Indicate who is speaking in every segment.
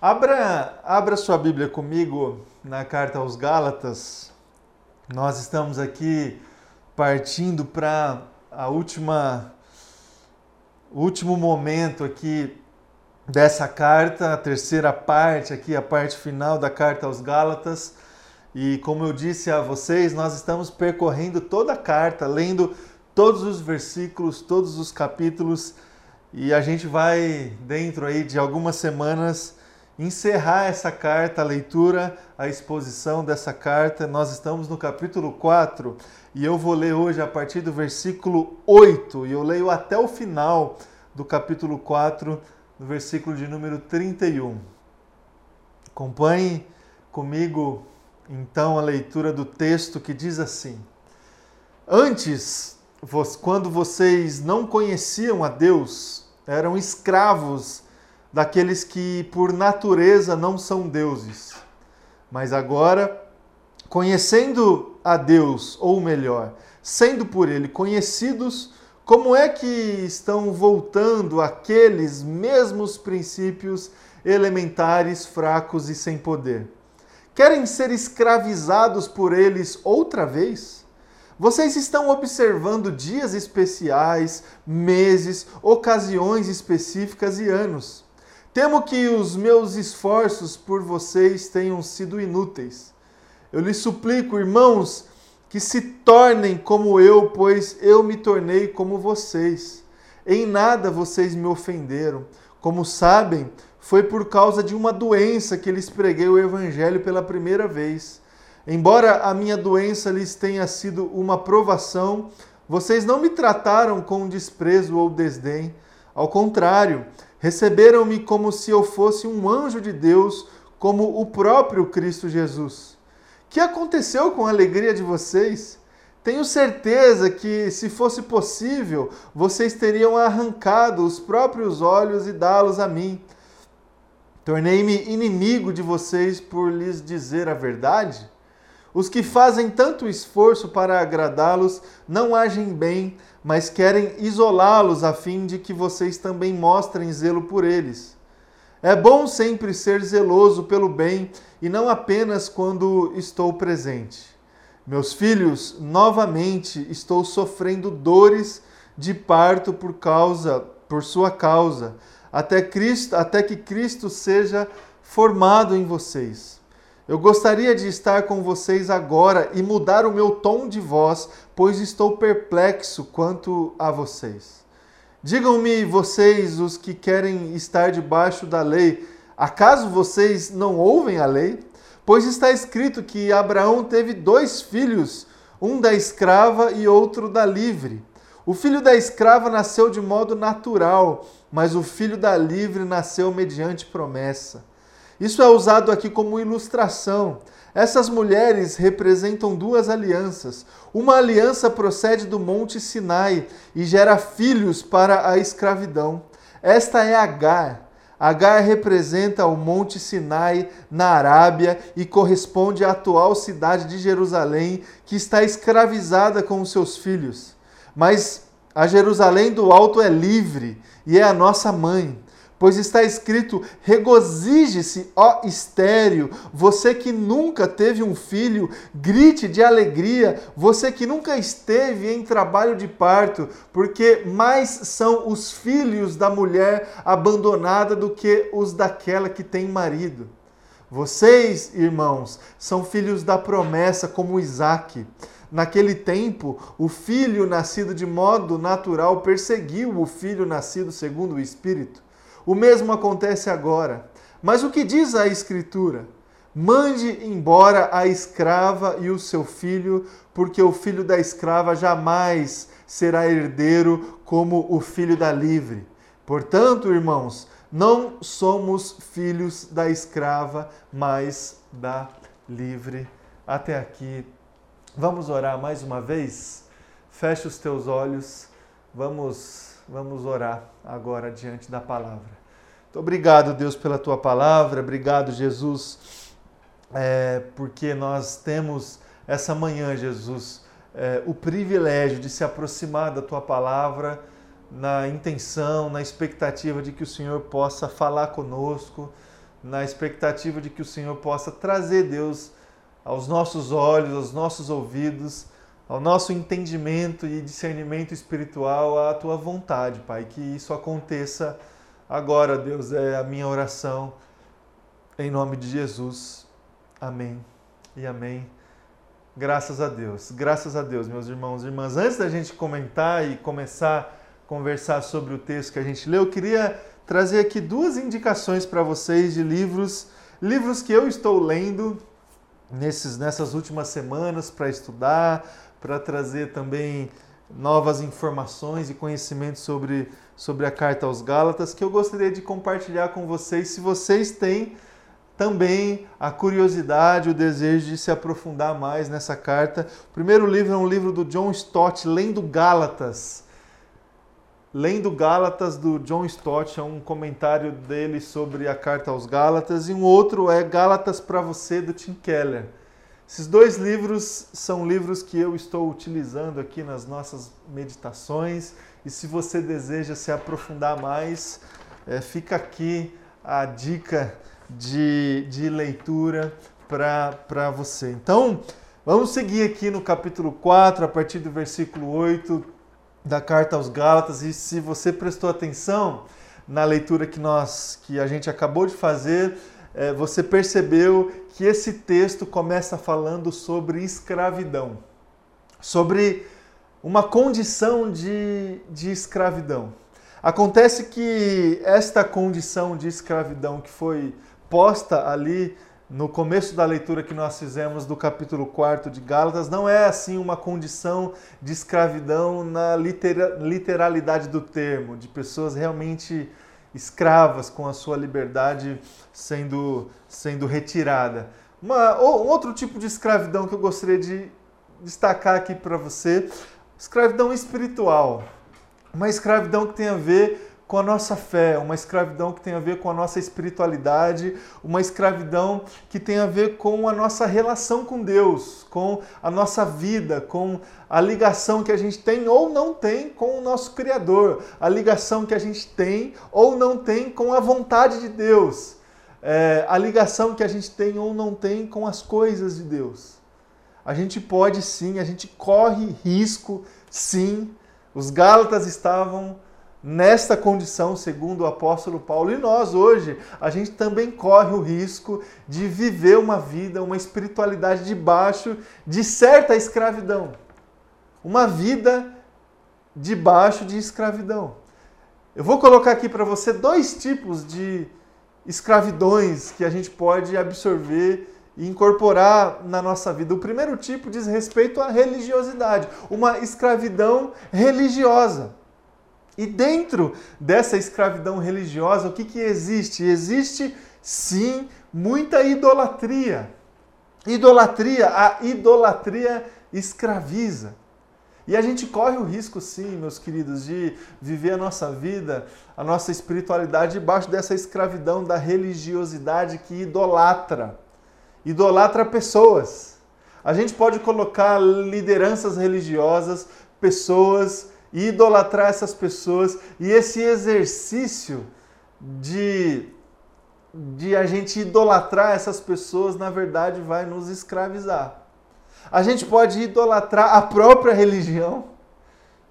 Speaker 1: Abra, abra sua Bíblia comigo na carta aos Gálatas. Nós estamos aqui partindo para a última último momento aqui dessa carta, a terceira parte aqui, a parte final da carta aos Gálatas. E como eu disse a vocês, nós estamos percorrendo toda a carta, lendo todos os versículos, todos os capítulos, e a gente vai dentro aí de algumas semanas encerrar essa carta, a leitura, a exposição dessa carta. Nós estamos no capítulo 4 e eu vou ler hoje a partir do versículo 8 e eu leio até o final do capítulo 4, no versículo de número 31. Acompanhe comigo então a leitura do texto que diz assim: Antes, quando vocês não conheciam a Deus, eram escravos daqueles que por natureza não são deuses. Mas agora, conhecendo a Deus, ou melhor, sendo por ele conhecidos, como é que estão voltando aqueles mesmos princípios elementares, fracos e sem poder? Querem ser escravizados por eles outra vez? Vocês estão observando dias especiais, meses, ocasiões específicas e anos. Temo que os meus esforços por vocês tenham sido inúteis. Eu lhes suplico, irmãos, que se tornem como eu, pois eu me tornei como vocês. Em nada vocês me ofenderam. Como sabem, foi por causa de uma doença que lhes preguei o Evangelho pela primeira vez. Embora a minha doença lhes tenha sido uma provação, vocês não me trataram com desprezo ou desdém. Ao contrário, Receberam-me como se eu fosse um anjo de Deus, como o próprio Cristo Jesus. Que aconteceu com a alegria de vocês? Tenho certeza que, se fosse possível, vocês teriam arrancado os próprios olhos e dá-los a mim. Tornei-me inimigo de vocês por lhes dizer a verdade? Os que fazem tanto esforço para agradá-los não agem bem, mas querem isolá-los a fim de que vocês também mostrem zelo por eles. É bom sempre ser zeloso pelo bem e não apenas quando estou presente. Meus filhos, novamente estou sofrendo dores de parto por causa, por sua causa, até Cristo, até que Cristo seja formado em vocês. Eu gostaria de estar com vocês agora e mudar o meu tom de voz, pois estou perplexo quanto a vocês. Digam-me, vocês, os que querem estar debaixo da lei, acaso vocês não ouvem a lei? Pois está escrito que Abraão teve dois filhos, um da escrava e outro da livre. O filho da escrava nasceu de modo natural, mas o filho da livre nasceu mediante promessa. Isso é usado aqui como ilustração. Essas mulheres representam duas alianças. Uma aliança procede do Monte Sinai e gera filhos para a escravidão. Esta é Agar. Agar representa o Monte Sinai na Arábia e corresponde à atual cidade de Jerusalém, que está escravizada com os seus filhos. Mas a Jerusalém do Alto é livre e é a nossa mãe. Pois está escrito: regozije-se, ó estéreo, você que nunca teve um filho, grite de alegria, você que nunca esteve em trabalho de parto, porque mais são os filhos da mulher abandonada do que os daquela que tem marido. Vocês, irmãos, são filhos da promessa, como Isaque. Naquele tempo, o filho nascido de modo natural perseguiu o filho nascido segundo o Espírito. O mesmo acontece agora. Mas o que diz a Escritura? Mande embora a escrava e o seu filho, porque o filho da escrava jamais será herdeiro como o filho da livre. Portanto, irmãos, não somos filhos da escrava, mas da livre. Até aqui. Vamos orar mais uma vez? Feche os teus olhos. Vamos, vamos orar agora diante da palavra. Muito obrigado, Deus, pela tua palavra. Obrigado, Jesus, é, porque nós temos essa manhã, Jesus, é, o privilégio de se aproximar da tua palavra na intenção, na expectativa de que o Senhor possa falar conosco, na expectativa de que o Senhor possa trazer Deus aos nossos olhos, aos nossos ouvidos, ao nosso entendimento e discernimento espiritual a tua vontade, Pai. Que isso aconteça agora, Deus, é a minha oração. Em nome de Jesus. Amém e amém. Graças a Deus, graças a Deus, meus irmãos e irmãs. Antes da gente comentar e começar a conversar sobre o texto que a gente leu, eu queria trazer aqui duas indicações para vocês de livros, livros que eu estou lendo nesses, nessas últimas semanas para estudar, para trazer também novas informações e conhecimentos sobre, sobre a carta aos Gálatas, que eu gostaria de compartilhar com vocês, se vocês têm também a curiosidade, o desejo de se aprofundar mais nessa carta. O primeiro livro é um livro do John Stott, Lendo Gálatas. Lendo Gálatas, do John Stott, é um comentário dele sobre a carta aos Gálatas, e um outro é Gálatas para você, do Tim Keller. Esses dois livros são livros que eu estou utilizando aqui nas nossas meditações, e se você deseja se aprofundar mais, é, fica aqui a dica de, de leitura para você. Então, vamos seguir aqui no capítulo 4, a partir do versículo 8 da carta aos Gálatas, e se você prestou atenção na leitura que nós que a gente acabou de fazer, é, você percebeu que esse texto começa falando sobre escravidão, sobre uma condição de, de escravidão. Acontece que esta condição de escravidão que foi posta ali no começo da leitura que nós fizemos do capítulo 4 de Gálatas, não é assim uma condição de escravidão na literalidade do termo, de pessoas realmente escravas com a sua liberdade sendo, sendo retirada. Uma, um outro tipo de escravidão que eu gostaria de destacar aqui para você, escravidão espiritual. Uma escravidão que tem a ver com a nossa fé, uma escravidão que tem a ver com a nossa espiritualidade, uma escravidão que tem a ver com a nossa relação com Deus, com a nossa vida, com a ligação que a gente tem ou não tem com o nosso Criador, a ligação que a gente tem ou não tem com a vontade de Deus, é, a ligação que a gente tem ou não tem com as coisas de Deus. A gente pode sim, a gente corre risco, sim. Os Gálatas estavam nesta condição, segundo o apóstolo Paulo. E nós hoje, a gente também corre o risco de viver uma vida, uma espiritualidade debaixo de certa escravidão. Uma vida debaixo de escravidão. Eu vou colocar aqui para você dois tipos de escravidões que a gente pode absorver e incorporar na nossa vida. O primeiro tipo diz respeito à religiosidade, uma escravidão religiosa. E dentro dessa escravidão religiosa, o que, que existe? Existe sim muita idolatria. Idolatria, a idolatria escraviza. E a gente corre o risco, sim, meus queridos, de viver a nossa vida, a nossa espiritualidade debaixo dessa escravidão da religiosidade que idolatra. Idolatra pessoas. A gente pode colocar lideranças religiosas, pessoas e idolatrar essas pessoas e esse exercício de de a gente idolatrar essas pessoas, na verdade, vai nos escravizar. A gente pode idolatrar a própria religião,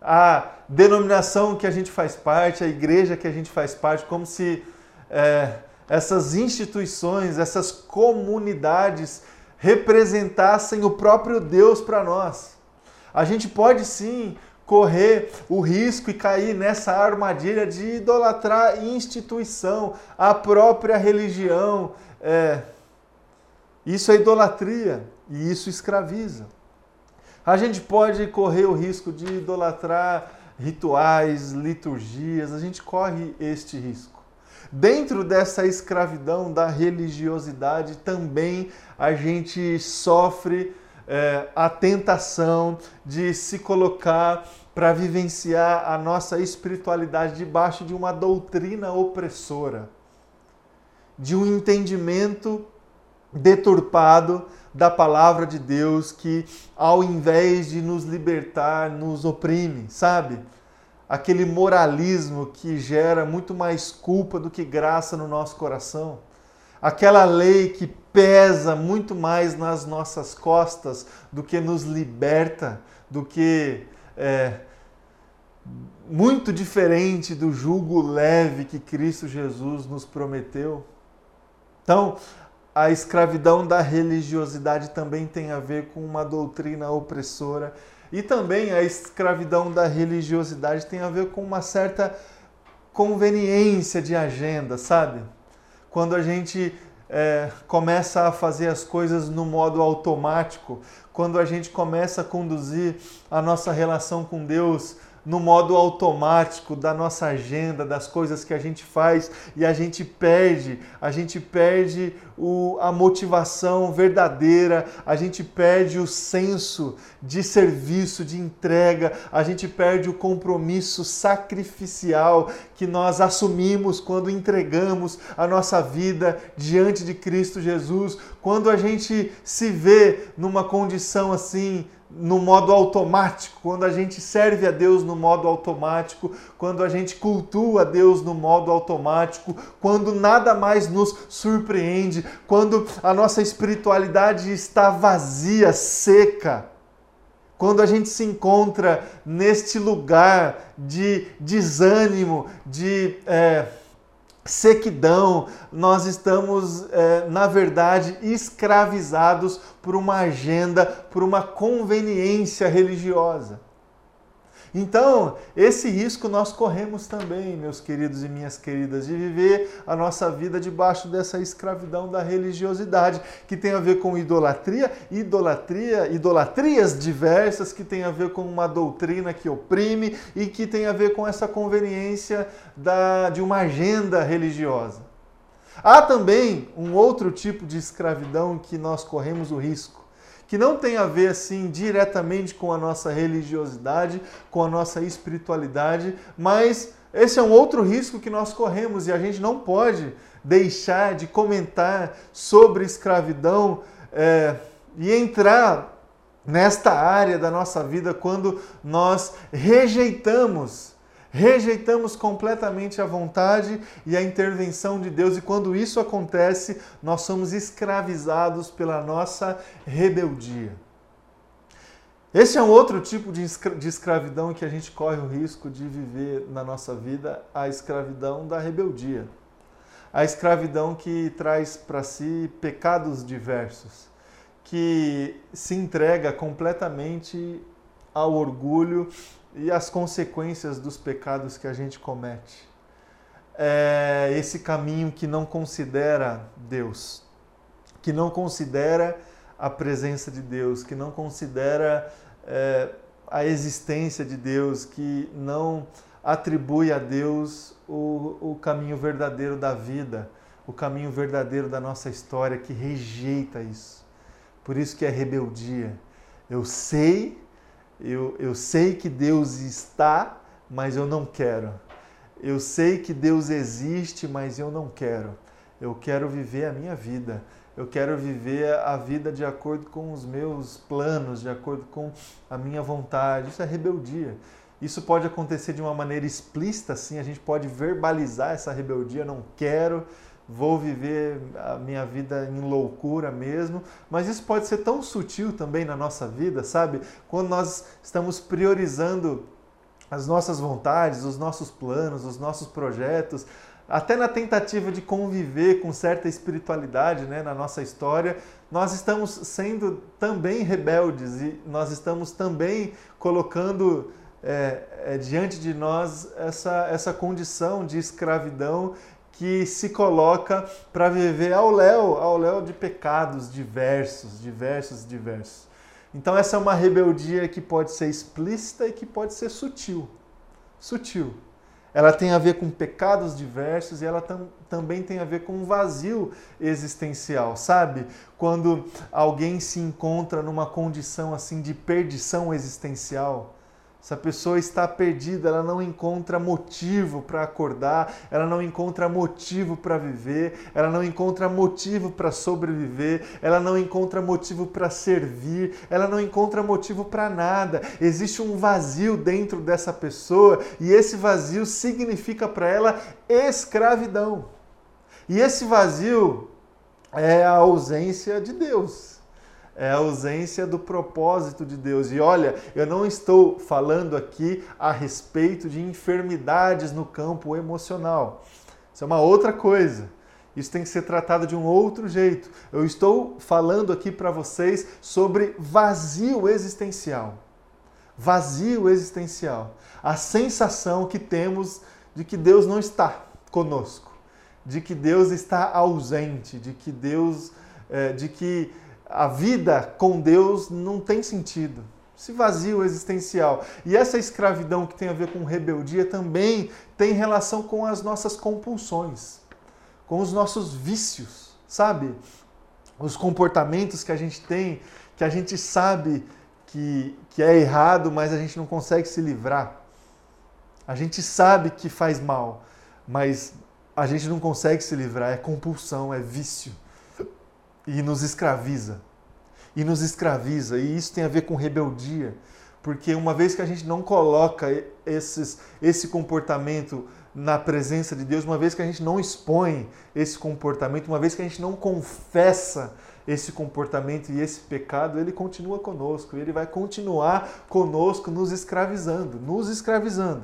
Speaker 1: a denominação que a gente faz parte, a igreja que a gente faz parte, como se é, essas instituições, essas comunidades representassem o próprio Deus para nós. A gente pode sim correr o risco e cair nessa armadilha de idolatrar instituição, a própria religião. É, isso é idolatria e isso escraviza. A gente pode correr o risco de idolatrar rituais, liturgias, a gente corre este risco. Dentro dessa escravidão da religiosidade também a gente sofre é, a tentação de se colocar para vivenciar a nossa espiritualidade debaixo de uma doutrina opressora, de um entendimento deturpado da palavra de Deus que, ao invés de nos libertar, nos oprime, sabe? Aquele moralismo que gera muito mais culpa do que graça no nosso coração aquela lei que pesa muito mais nas nossas costas do que nos liberta, do que é, muito diferente do jugo leve que Cristo Jesus nos prometeu. Então, a escravidão da religiosidade também tem a ver com uma doutrina opressora e também a escravidão da religiosidade tem a ver com uma certa conveniência de agenda, sabe? Quando a gente é, começa a fazer as coisas no modo automático, quando a gente começa a conduzir a nossa relação com Deus no modo automático da nossa agenda, das coisas que a gente faz e a gente perde, a gente perde o, a motivação verdadeira, a gente perde o senso de serviço, de entrega, a gente perde o compromisso sacrificial que nós assumimos quando entregamos a nossa vida diante de Cristo Jesus, quando a gente se vê numa condição assim no modo automático, quando a gente serve a Deus no modo automático, quando a gente cultua Deus no modo automático, quando nada mais nos surpreende, quando a nossa espiritualidade está vazia, seca, quando a gente se encontra neste lugar de desânimo, de. É, sequidão, nós estamos, é, na verdade, escravizados por uma agenda, por uma conveniência religiosa. Então, esse risco nós corremos também, meus queridos e minhas queridas, de viver a nossa vida debaixo dessa escravidão da religiosidade, que tem a ver com idolatria, idolatria, idolatrias diversas, que tem a ver com uma doutrina que oprime e que tem a ver com essa conveniência da, de uma agenda religiosa. Há também um outro tipo de escravidão que nós corremos o risco que não tem a ver assim diretamente com a nossa religiosidade, com a nossa espiritualidade, mas esse é um outro risco que nós corremos e a gente não pode deixar de comentar sobre escravidão é, e entrar nesta área da nossa vida quando nós rejeitamos rejeitamos completamente a vontade e a intervenção de Deus, e quando isso acontece, nós somos escravizados pela nossa rebeldia. Esse é um outro tipo de escravidão que a gente corre o risco de viver na nossa vida, a escravidão da rebeldia. A escravidão que traz para si pecados diversos, que se entrega completamente ao orgulho e as consequências dos pecados que a gente comete. É esse caminho que não considera Deus, que não considera a presença de Deus, que não considera é, a existência de Deus, que não atribui a Deus o, o caminho verdadeiro da vida, o caminho verdadeiro da nossa história, que rejeita isso. Por isso que é rebeldia. Eu sei eu, eu sei que Deus está, mas eu não quero. Eu sei que Deus existe, mas eu não quero. Eu quero viver a minha vida. Eu quero viver a vida de acordo com os meus planos, de acordo com a minha vontade. Isso é rebeldia. Isso pode acontecer de uma maneira explícita, assim, a gente pode verbalizar essa rebeldia, não quero, vou viver a minha vida em loucura mesmo, mas isso pode ser tão sutil também na nossa vida, sabe? Quando nós estamos priorizando as nossas vontades, os nossos planos, os nossos projetos, até na tentativa de conviver com certa espiritualidade né, na nossa história, nós estamos sendo também rebeldes e nós estamos também colocando é, é, diante de nós essa, essa condição de escravidão que se coloca para viver ao léu, ao léu de pecados diversos, diversos, diversos. Então essa é uma rebeldia que pode ser explícita e que pode ser sutil. Sutil. Ela tem a ver com pecados diversos e ela tam, também tem a ver com um vazio existencial, sabe? Quando alguém se encontra numa condição assim de perdição existencial, essa pessoa está perdida, ela não encontra motivo para acordar, ela não encontra motivo para viver, ela não encontra motivo para sobreviver, ela não encontra motivo para servir, ela não encontra motivo para nada. Existe um vazio dentro dessa pessoa e esse vazio significa para ela escravidão. E esse vazio é a ausência de Deus. É a ausência do propósito de Deus. E olha, eu não estou falando aqui a respeito de enfermidades no campo emocional. Isso é uma outra coisa. Isso tem que ser tratado de um outro jeito. Eu estou falando aqui para vocês sobre vazio existencial. Vazio existencial. A sensação que temos de que Deus não está conosco, de que Deus está ausente, de que Deus, é, de que a vida com Deus não tem sentido. Esse vazio existencial. E essa escravidão que tem a ver com rebeldia também tem relação com as nossas compulsões com os nossos vícios, sabe? Os comportamentos que a gente tem, que a gente sabe que, que é errado, mas a gente não consegue se livrar. A gente sabe que faz mal, mas a gente não consegue se livrar. É compulsão, é vício. E nos escraviza. E nos escraviza. E isso tem a ver com rebeldia. Porque uma vez que a gente não coloca esses, esse comportamento na presença de Deus, uma vez que a gente não expõe esse comportamento, uma vez que a gente não confessa esse comportamento e esse pecado, ele continua conosco, ele vai continuar conosco nos escravizando, nos escravizando.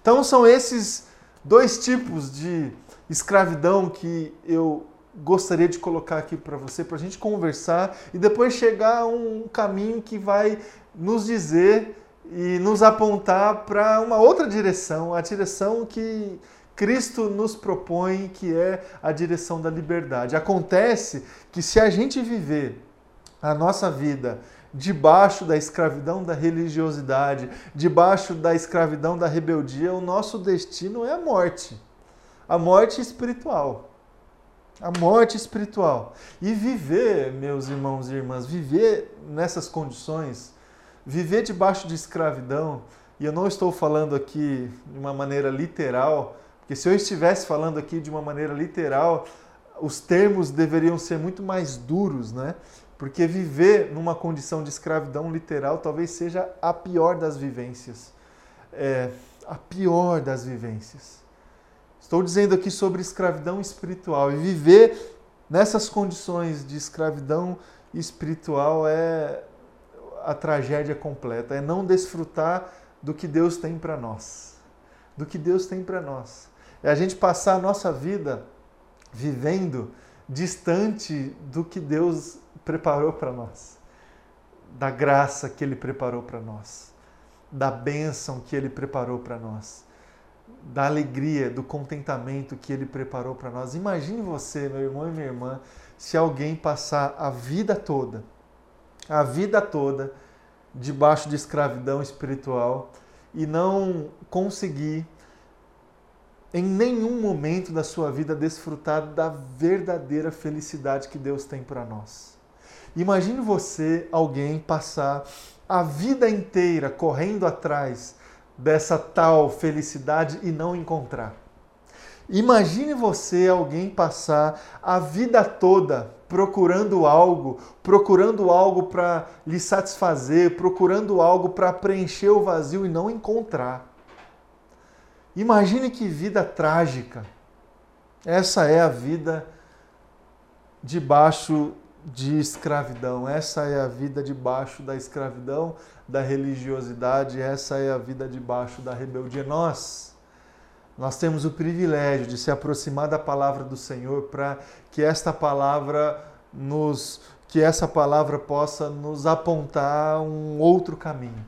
Speaker 1: Então são esses dois tipos de escravidão que eu gostaria de colocar aqui para você, para a gente conversar e depois chegar a um caminho que vai nos dizer e nos apontar para uma outra direção, a direção que Cristo nos propõe, que é a direção da liberdade. Acontece que se a gente viver a nossa vida debaixo da escravidão da religiosidade, debaixo da escravidão da rebeldia, o nosso destino é a morte. A morte espiritual. A morte espiritual. E viver, meus irmãos e irmãs, viver nessas condições Viver debaixo de escravidão, e eu não estou falando aqui de uma maneira literal, porque se eu estivesse falando aqui de uma maneira literal, os termos deveriam ser muito mais duros, né? Porque viver numa condição de escravidão literal talvez seja a pior das vivências. É, a pior das vivências. Estou dizendo aqui sobre escravidão espiritual. E viver nessas condições de escravidão espiritual é, a tragédia completa, é não desfrutar do que Deus tem para nós. Do que Deus tem para nós. É a gente passar a nossa vida vivendo distante do que Deus preparou para nós. Da graça que Ele preparou para nós. Da bênção que Ele preparou para nós. Da alegria, do contentamento que Ele preparou para nós. Imagine você, meu irmão e minha irmã, se alguém passar a vida toda a vida toda debaixo de escravidão espiritual e não conseguir em nenhum momento da sua vida desfrutar da verdadeira felicidade que Deus tem para nós. Imagine você, alguém, passar a vida inteira correndo atrás dessa tal felicidade e não encontrar. Imagine você, alguém, passar a vida toda procurando algo, procurando algo para lhe satisfazer, procurando algo para preencher o vazio e não encontrar. Imagine que vida trágica. Essa é a vida debaixo de escravidão. Essa é a vida debaixo da escravidão, da religiosidade, essa é a vida debaixo da rebeldia. Nós nós temos o privilégio de se aproximar da palavra do Senhor para que esta palavra nos que essa palavra possa nos apontar um outro caminho.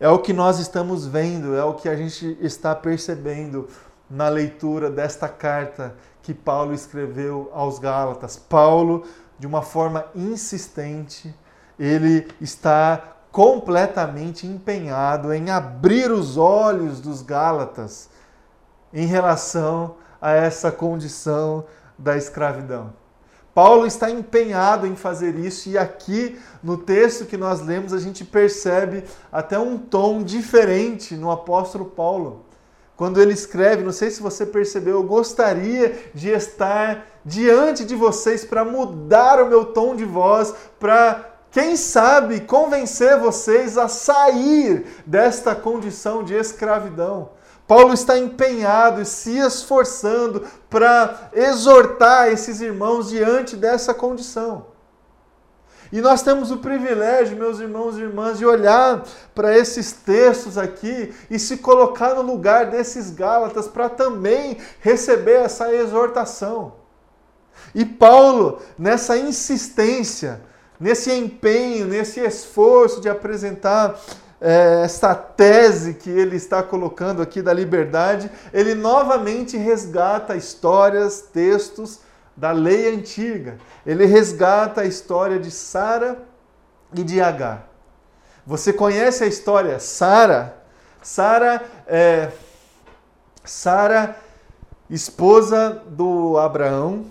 Speaker 1: É o que nós estamos vendo, é o que a gente está percebendo na leitura desta carta que Paulo escreveu aos Gálatas. Paulo, de uma forma insistente, ele está completamente empenhado em abrir os olhos dos Gálatas em relação a essa condição da escravidão. Paulo está empenhado em fazer isso, e aqui no texto que nós lemos a gente percebe até um tom diferente no apóstolo Paulo. Quando ele escreve, não sei se você percebeu, eu gostaria de estar diante de vocês para mudar o meu tom de voz, para, quem sabe, convencer vocês a sair desta condição de escravidão Paulo está empenhado e se esforçando para exortar esses irmãos diante dessa condição. E nós temos o privilégio, meus irmãos e irmãs, de olhar para esses textos aqui e se colocar no lugar desses Gálatas para também receber essa exortação. E Paulo, nessa insistência, nesse empenho, nesse esforço de apresentar é, essa tese que ele está colocando aqui da liberdade, ele novamente resgata histórias, textos da lei antiga. Ele resgata a história de Sara e de Agar. Você conhece a história Sara? Sara é Sara, esposa do Abraão,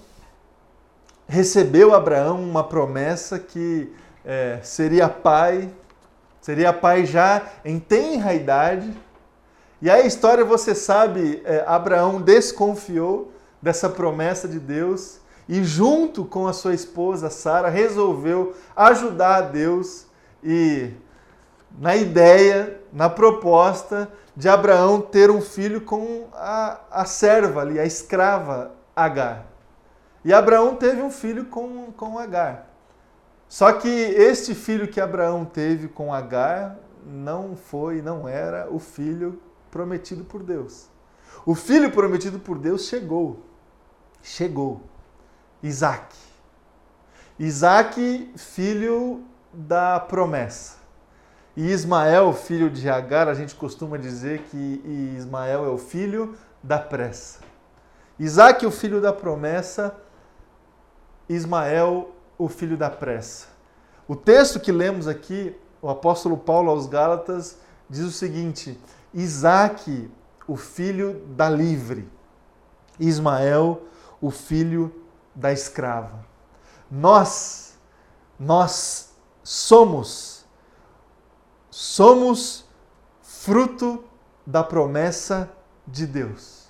Speaker 1: recebeu Abraão uma promessa que é, seria pai, seria pai já em tenra idade. E a história, você sabe, é, Abraão desconfiou dessa promessa de Deus e, junto com a sua esposa Sara, resolveu ajudar a Deus e, na ideia, na proposta de Abraão ter um filho com a, a serva ali, a escrava Agar. E Abraão teve um filho com, com Agar. Só que este filho que Abraão teve com Agar não foi, não era o filho prometido por Deus. O filho prometido por Deus chegou chegou Isaac. Isaac, filho da promessa. E Ismael, filho de Agar, a gente costuma dizer que Ismael é o filho da pressa. Isaac, o filho da promessa, Ismael, o filho da pressa. O texto que lemos aqui, o apóstolo Paulo aos Gálatas, diz o seguinte: Isaac, o filho da livre, Ismael, o filho da escrava. Nós, nós somos, somos fruto da promessa de Deus.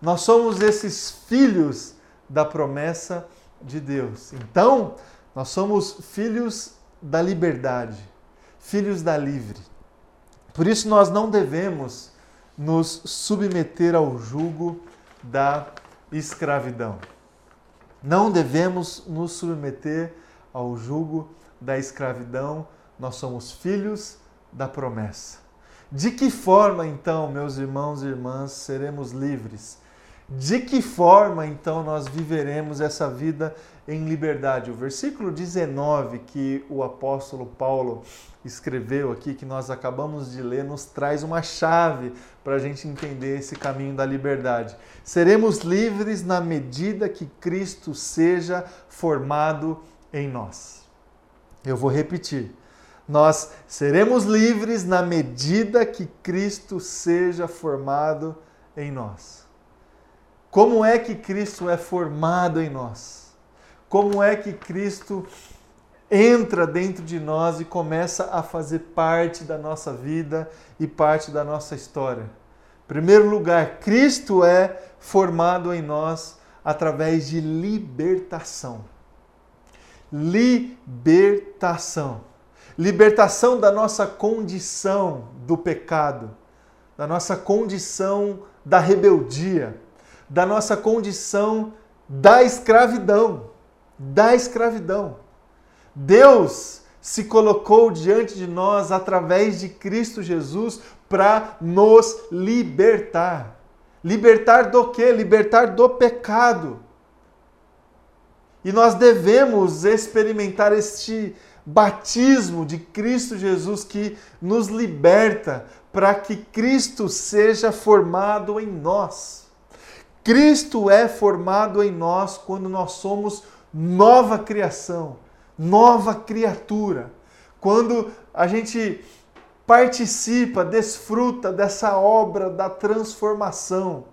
Speaker 1: Nós somos esses filhos da promessa de Deus. Então, nós somos filhos da liberdade, filhos da livre. Por isso, nós não devemos nos submeter ao jugo da escravidão. Não devemos nos submeter ao jugo da escravidão, nós somos filhos da promessa. De que forma, então, meus irmãos e irmãs, seremos livres? De que forma, então, nós viveremos essa vida em liberdade? O versículo 19 que o apóstolo Paulo escreveu aqui, que nós acabamos de ler, nos traz uma chave para a gente entender esse caminho da liberdade. Seremos livres na medida que Cristo seja formado em nós. Eu vou repetir. Nós seremos livres na medida que Cristo seja formado em nós. Como é que Cristo é formado em nós? Como é que Cristo entra dentro de nós e começa a fazer parte da nossa vida e parte da nossa história? Em primeiro lugar, Cristo é formado em nós através de libertação. Libertação. Libertação da nossa condição do pecado, da nossa condição da rebeldia da nossa condição da escravidão. Da escravidão. Deus se colocou diante de nós através de Cristo Jesus para nos libertar. Libertar do quê? Libertar do pecado. E nós devemos experimentar este batismo de Cristo Jesus que nos liberta para que Cristo seja formado em nós. Cristo é formado em nós quando nós somos nova criação, nova criatura. Quando a gente participa, desfruta dessa obra da transformação,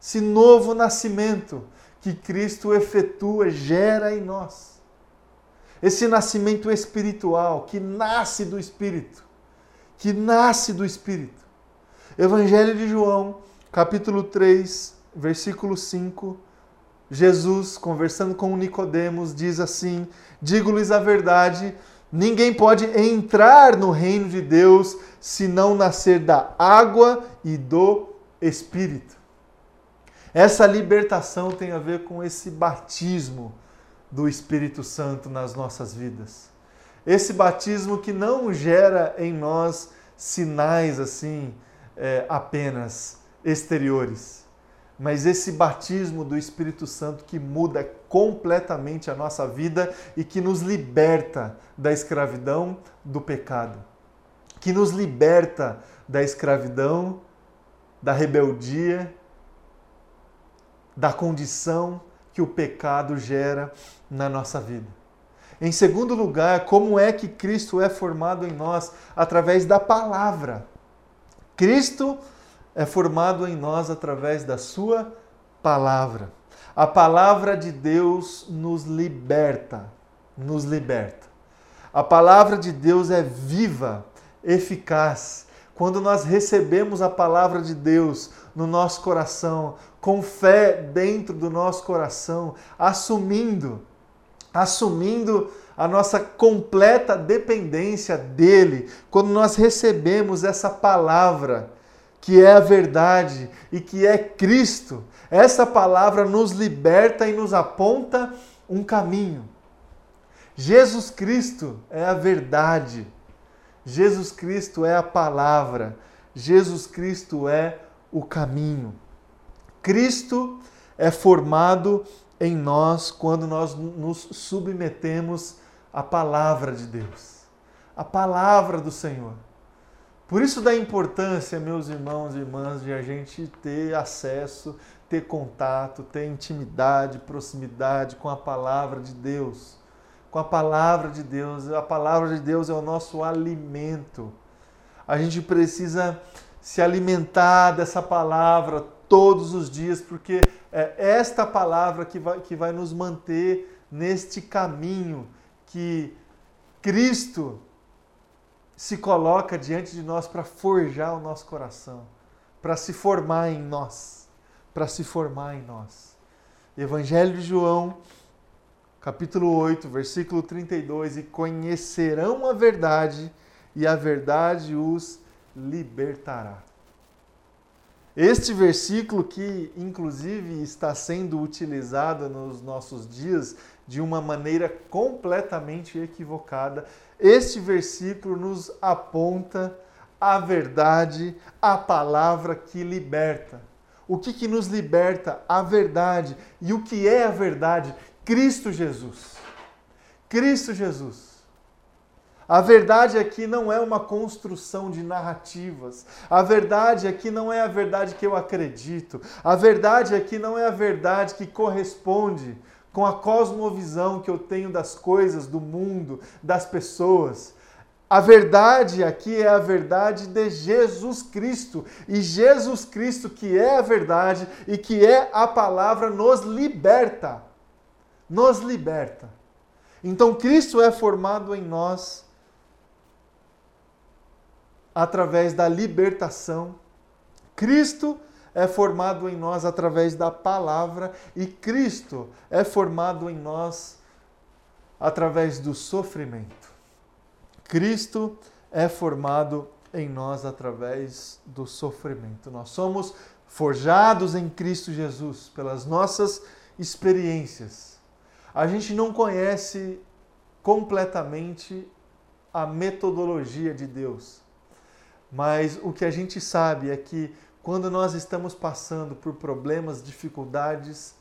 Speaker 1: esse novo nascimento que Cristo efetua, gera em nós. Esse nascimento espiritual que nasce do Espírito, que nasce do Espírito. Evangelho de João, capítulo 3, versículo 5, Jesus, conversando com Nicodemos, diz assim: Digo-lhes a verdade, ninguém pode entrar no reino de Deus se não nascer da água e do Espírito. Essa libertação tem a ver com esse batismo do Espírito Santo nas nossas vidas. Esse batismo que não gera em nós sinais assim é, apenas exteriores, mas esse batismo do Espírito Santo que muda completamente a nossa vida e que nos liberta da escravidão do pecado, que nos liberta da escravidão, da rebeldia da condição que o pecado gera na nossa vida. Em segundo lugar, como é que Cristo é formado em nós? Através da palavra. Cristo é formado em nós através da Sua palavra. A palavra de Deus nos liberta, nos liberta. A palavra de Deus é viva, eficaz. Quando nós recebemos a palavra de Deus no nosso coração, com fé dentro do nosso coração, assumindo, assumindo a nossa completa dependência dele, quando nós recebemos essa palavra, que é a verdade e que é Cristo, essa palavra nos liberta e nos aponta um caminho. Jesus Cristo é a verdade. Jesus Cristo é a palavra. Jesus Cristo é o caminho. Cristo é formado em nós quando nós nos submetemos à palavra de Deus, à palavra do Senhor. Por isso da importância, meus irmãos e irmãs, de a gente ter acesso, ter contato, ter intimidade, proximidade com a palavra de Deus. Com a palavra de Deus, a palavra de Deus é o nosso alimento. A gente precisa se alimentar dessa palavra todos os dias, porque é esta palavra que vai, que vai nos manter neste caminho que Cristo se coloca diante de nós para forjar o nosso coração, para se formar em nós, para se formar em nós. Evangelho de João, capítulo 8, versículo 32, e conhecerão a verdade, e a verdade os libertará. Este versículo, que inclusive está sendo utilizado nos nossos dias de uma maneira completamente equivocada, este versículo nos aponta a verdade, a palavra que liberta. O que, que nos liberta? A verdade. E o que é a verdade? Cristo Jesus. Cristo Jesus. A verdade aqui não é uma construção de narrativas. A verdade aqui não é a verdade que eu acredito. A verdade aqui não é a verdade que corresponde com a cosmovisão que eu tenho das coisas, do mundo, das pessoas. A verdade aqui é a verdade de Jesus Cristo. E Jesus Cristo, que é a verdade e que é a palavra, nos liberta. Nos liberta. Então Cristo é formado em nós através da libertação. Cristo é formado em nós através da palavra e Cristo é formado em nós através do sofrimento. Cristo é formado em nós através do sofrimento. Nós somos forjados em Cristo Jesus pelas nossas experiências. A gente não conhece completamente a metodologia de Deus. Mas o que a gente sabe é que quando nós estamos passando por problemas, dificuldades,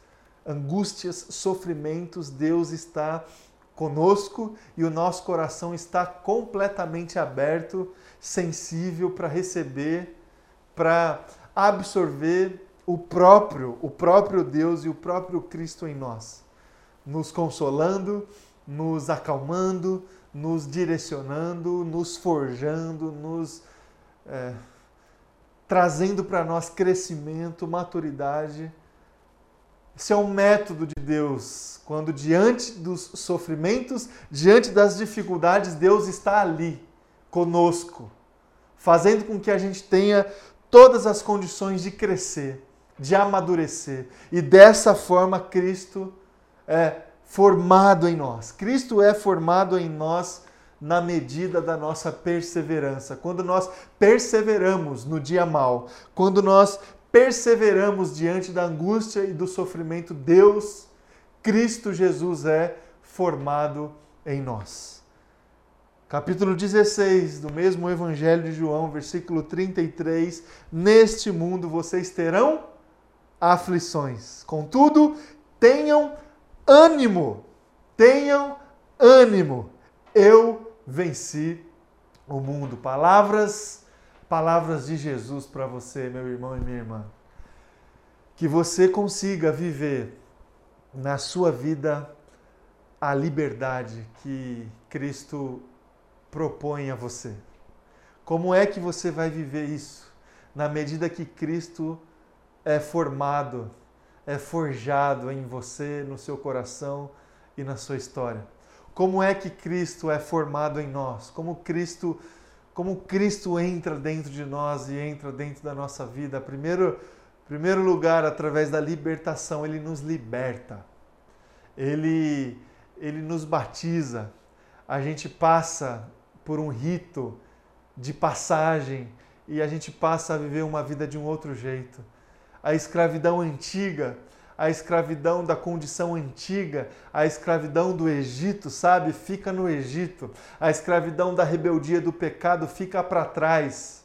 Speaker 1: angústias, sofrimentos, Deus está conosco e o nosso coração está completamente aberto, sensível para receber, para absorver o próprio, o próprio Deus e o próprio Cristo em nós, nos consolando, nos acalmando, nos direcionando, nos forjando, nos é, trazendo para nós crescimento, maturidade. Esse é um método de Deus. Quando diante dos sofrimentos, diante das dificuldades, Deus está ali conosco, fazendo com que a gente tenha todas as condições de crescer, de amadurecer. E dessa forma Cristo é formado em nós. Cristo é formado em nós na medida da nossa perseverança. Quando nós perseveramos no dia mal, quando nós perseveramos diante da angústia e do sofrimento, Deus, Cristo Jesus, é formado em nós. Capítulo 16 do mesmo Evangelho de João, versículo 33: Neste mundo vocês terão aflições, contudo, tenham ânimo, tenham ânimo, eu venci o mundo. Palavras, palavras de Jesus para você, meu irmão e minha irmã. Que você consiga viver na sua vida a liberdade que Cristo propõe a você. Como é que você vai viver isso? Na medida que Cristo é formado, é forjado em você, no seu coração e na sua história. Como é que Cristo é formado em nós? Como Cristo, como Cristo entra dentro de nós e entra dentro da nossa vida? Primeiro, primeiro lugar, através da libertação, ele nos liberta. Ele ele nos batiza. A gente passa por um rito de passagem e a gente passa a viver uma vida de um outro jeito. A escravidão antiga a escravidão da condição antiga, a escravidão do Egito, sabe? Fica no Egito. A escravidão da rebeldia do pecado fica para trás.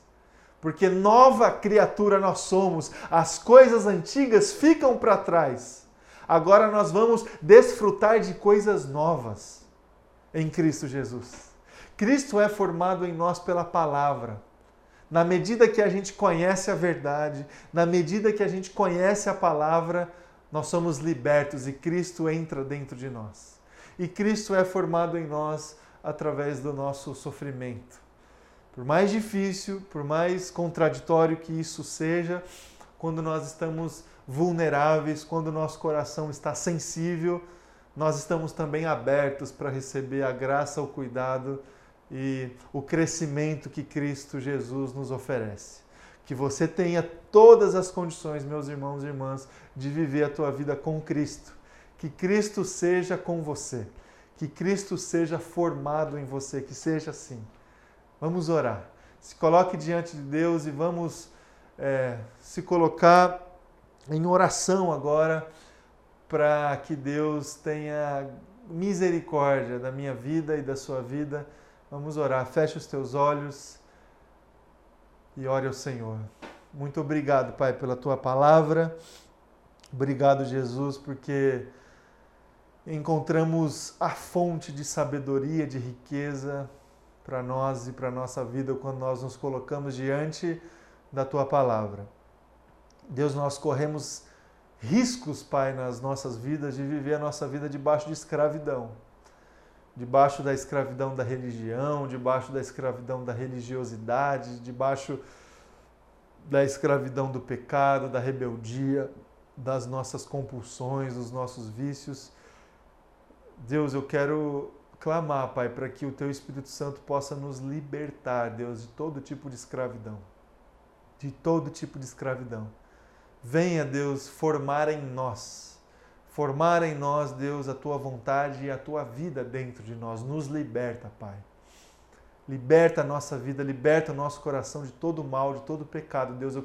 Speaker 1: Porque nova criatura nós somos, as coisas antigas ficam para trás. Agora nós vamos desfrutar de coisas novas em Cristo Jesus. Cristo é formado em nós pela palavra. Na medida que a gente conhece a verdade, na medida que a gente conhece a palavra, nós somos libertos e Cristo entra dentro de nós. E Cristo é formado em nós através do nosso sofrimento. Por mais difícil, por mais contraditório que isso seja, quando nós estamos vulneráveis, quando nosso coração está sensível, nós estamos também abertos para receber a graça, o cuidado e o crescimento que Cristo Jesus nos oferece que você tenha todas as condições, meus irmãos e irmãs, de viver a tua vida com Cristo. Que Cristo seja com você. Que Cristo seja formado em você, que seja assim. Vamos orar. Se coloque diante de Deus e vamos é, se colocar em oração agora para que Deus tenha misericórdia da minha vida e da sua vida. Vamos orar. Feche os teus olhos e ore ao Senhor. Muito obrigado, Pai, pela tua palavra. Obrigado, Jesus, porque encontramos a fonte de sabedoria, de riqueza para nós e para nossa vida quando nós nos colocamos diante da tua palavra. Deus, nós corremos riscos, Pai, nas nossas vidas de viver a nossa vida debaixo de escravidão. Debaixo da escravidão da religião, debaixo da escravidão da religiosidade, debaixo da escravidão do pecado, da rebeldia, das nossas compulsões, dos nossos vícios. Deus, eu quero clamar, Pai, para que o Teu Espírito Santo possa nos libertar, Deus, de todo tipo de escravidão. De todo tipo de escravidão. Venha, Deus, formar em nós, formar em nós, Deus, a Tua vontade e a Tua vida dentro de nós. Nos liberta, Pai. Liberta a nossa vida, liberta o nosso coração de todo mal, de todo pecado. Deus, eu